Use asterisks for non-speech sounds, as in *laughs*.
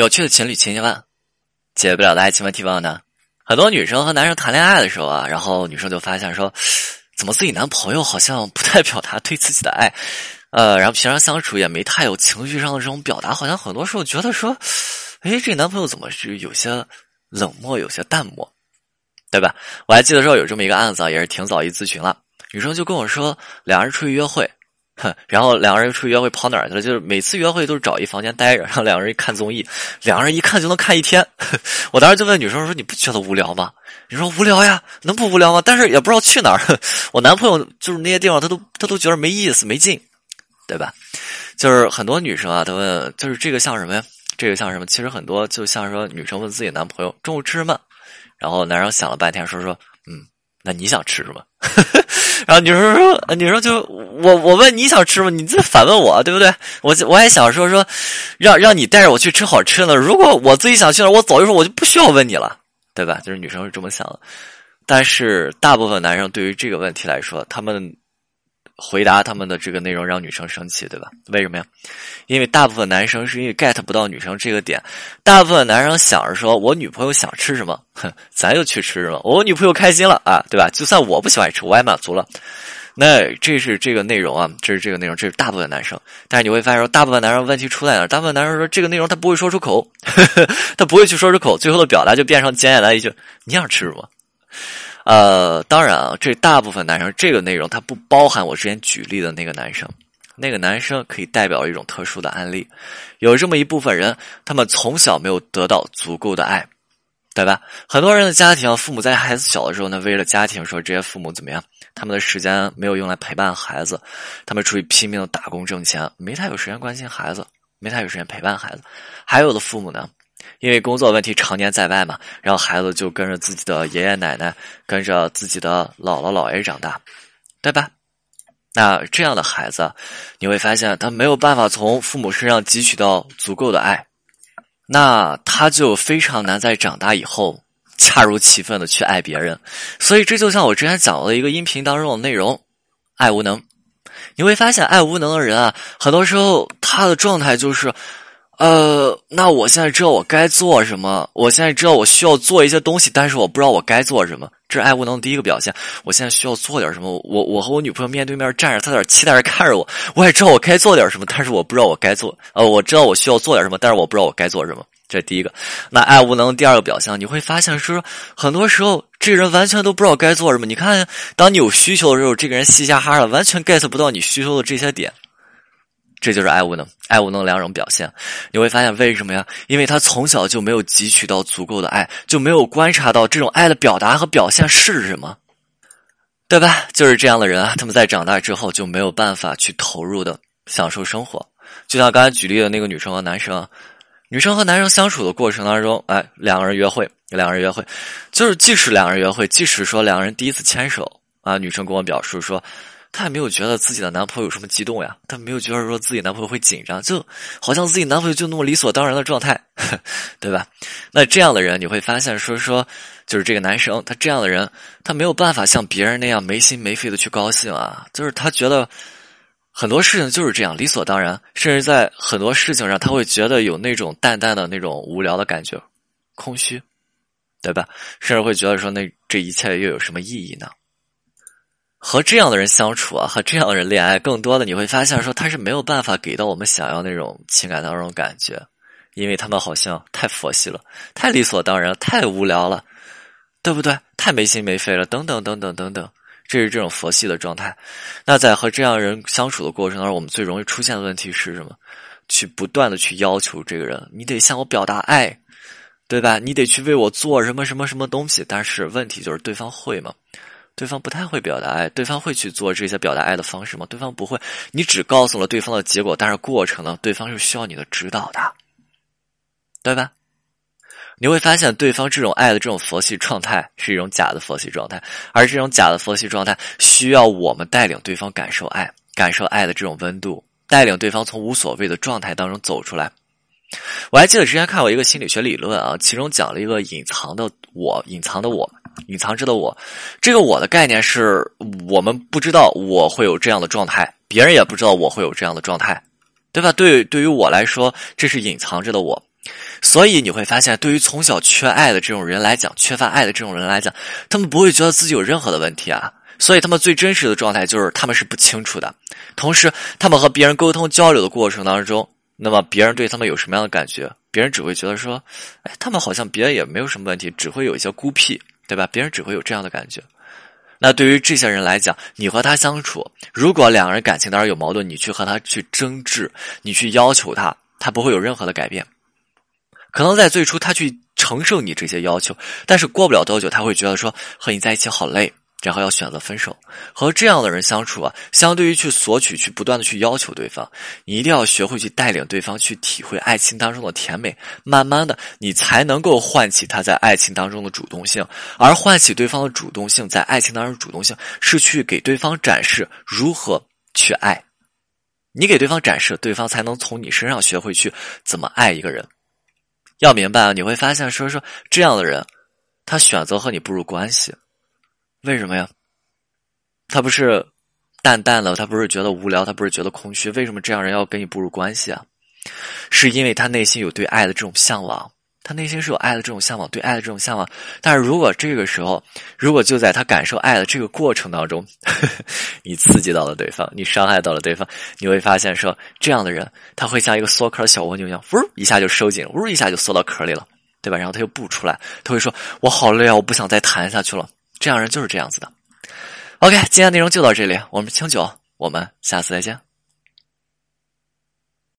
有趣的情侣情节问，解不了的爱情问题问呢？很多女生和男生谈恋爱的时候啊，然后女生就发现说，怎么自己男朋友好像不太表达对自己的爱，呃，然后平常相处也没太有情绪上的这种表达，好像很多时候觉得说，哎，这男朋友怎么是有些冷漠，有些淡漠，对吧？我还记得说有这么一个案子啊，也是挺早一咨询了，女生就跟我说，两人出去约会。*laughs* 然后两个人出去约会跑哪儿去了？就是每次约会都是找一房间待着，然后两个人一看综艺，两个人一看就能看一天。*laughs* 我当时就问女生说：“你不觉得无聊吗？”你说无聊呀，能不无聊吗？但是也不知道去哪儿。*laughs* 我男朋友就是那些地方，他都他都觉得没意思、没劲，对吧？就是很多女生啊，她问，就是这个像什么呀？这个像什么？其实很多就像说女生问自己男朋友中午吃什么，然后男生想了半天说说：“嗯，那你想吃什么？”然后女生说：“女生就我我问你想吃吗？你这反问我，对不对？我我还想说说，让让你带着我去吃好吃的。如果我自己想去那，我早就说我就不需要问你了，对吧？就是女生是这么想的。但是大部分男生对于这个问题来说，他们。”回答他们的这个内容让女生生气，对吧？为什么呀？因为大部分男生是因为 get 不到女生这个点，大部分男生想着说，我女朋友想吃什么，哼，*laughs* 咱就去吃什么。我女朋友开心了啊，对吧？就算我不喜欢吃，我也满足了。那这是这个内容啊，这是这个内容，这是大部分男生。但是你会发现说，大部分男生问题出在哪？大部分男生说这个内容他不会说出口，*laughs* 他不会去说出口，最后的表达就变成简简单一句：你想吃什么？呃，当然啊，这大部分男生这个内容它不包含我之前举例的那个男生，那个男生可以代表一种特殊的案例，有这么一部分人，他们从小没有得到足够的爱，对吧？很多人的家庭，父母在孩子小的时候呢，为了家庭，说这些父母怎么样，他们的时间没有用来陪伴孩子，他们出去拼命的打工挣钱，没太有时间关心孩子，没太有时间陪伴孩子，还有的父母呢。因为工作问题常年在外嘛，然后孩子就跟着自己的爷爷奶奶，跟着自己的姥姥姥爷长大，对吧？那这样的孩子，你会发现他没有办法从父母身上汲取到足够的爱，那他就非常难在长大以后 *laughs* 恰如其分的去爱别人。所以这就像我之前讲的一个音频当中的内容，爱无能。你会发现，爱无能的人啊，很多时候他的状态就是。呃，那我现在知道我该做什么，我现在知道我需要做一些东西，但是我不知道我该做什么，这是爱无能的第一个表现。我现在需要做点什么，我我和我女朋友面对面站着，她在那期待着看着我，我也知道我该做点什么，但是我不知道我该做。呃，我知道我需要做点什么，但是我不知道我该做什么，这是第一个。那爱无能第二个表现，你会发现是很多时候这个人完全都不知道该做什么。你看，当你有需求的时候，这个人嘻嘻哈哈的，完全 get 不到你需求的这些点。这就是爱无能，爱无能两种表现，你会发现为什么呀？因为他从小就没有汲取到足够的爱，就没有观察到这种爱的表达和表现是什么，对吧？就是这样的人啊，他们在长大之后就没有办法去投入的享受生活。就像刚才举例的那个女生和男生，女生和男生相处的过程当中，哎，两个人约会，两个人约会，就是即使两个人约会，即使说两个人第一次牵手啊，女生跟我表述说。她也没有觉得自己的男朋友有什么激动呀，她没有觉得说自己男朋友会紧张，就好像自己男朋友就那么理所当然的状态，*laughs* 对吧？那这样的人你会发现，说说就是这个男生，他这样的人，他没有办法像别人那样没心没肺的去高兴啊，就是他觉得很多事情就是这样理所当然，甚至在很多事情上他会觉得有那种淡淡的那种无聊的感觉，空虚，对吧？甚至会觉得说那这一切又有什么意义呢？和这样的人相处啊，和这样的人恋爱，更多的你会发现说他是没有办法给到我们想要那种情感当中感觉，因为他们好像太佛系了，太理所当然，太无聊了，对不对？太没心没肺了，等等等等等等，这是这种佛系的状态。那在和这样人相处的过程当中，我们最容易出现的问题是什么？去不断的去要求这个人，你得向我表达爱，对吧？你得去为我做什么什么什么东西。但是问题就是对方会吗？对方不太会表达爱，对方会去做这些表达爱的方式吗？对方不会，你只告诉了对方的结果，但是过程呢？对方是需要你的指导的，对吧？你会发现，对方这种爱的这种佛系状态是一种假的佛系状态，而这种假的佛系状态需要我们带领对方感受爱，感受爱的这种温度，带领对方从无所谓的状态当中走出来。我还记得之前看过一个心理学理论啊，其中讲了一个隐藏的我，隐藏的我。隐藏着的我，这个我的概念是我们不知道我会有这样的状态，别人也不知道我会有这样的状态，对吧？对，对于我来说，这是隐藏着的我。所以你会发现，对于从小缺爱的这种人来讲，缺乏爱的这种人来讲，他们不会觉得自己有任何的问题啊。所以他们最真实的状态就是他们是不清楚的。同时，他们和别人沟通交流的过程当中，那么别人对他们有什么样的感觉？别人只会觉得说，哎，他们好像别人也没有什么问题，只会有一些孤僻，对吧？别人只会有这样的感觉。那对于这些人来讲，你和他相处，如果两个人感情当中有矛盾，你去和他去争执，你去要求他，他不会有任何的改变。可能在最初他去承受你这些要求，但是过不了多久，他会觉得说和你在一起好累。然后要选择分手，和这样的人相处啊，相对于去索取、去不断的去要求对方，你一定要学会去带领对方去体会爱情当中的甜美。慢慢的，你才能够唤起他在爱情当中的主动性。而唤起对方的主动性，在爱情当中主动性，是去给对方展示如何去爱。你给对方展示，对方才能从你身上学会去怎么爱一个人。要明白啊，你会发现，说说这样的人，他选择和你步入关系。为什么呀？他不是淡淡的，他不是觉得无聊，他不是觉得空虚。为什么这样人要跟你步入关系啊？是因为他内心有对爱的这种向往，他内心是有爱的这种向往，对爱的这种向往。但是如果这个时候，如果就在他感受爱的这个过程当中，呵 *laughs* 呵你刺激到了对方，你伤害到了对方，你会发现说，这样的人他会像一个缩壳小蜗牛一样，呜一下就收紧，呜一下就缩到壳里了，对吧？然后他又不出来，他会说：“我好累啊，我不想再谈下去了。”这样人就是这样子的。OK，今天内容就到这里，我们清酒，我们下次再见。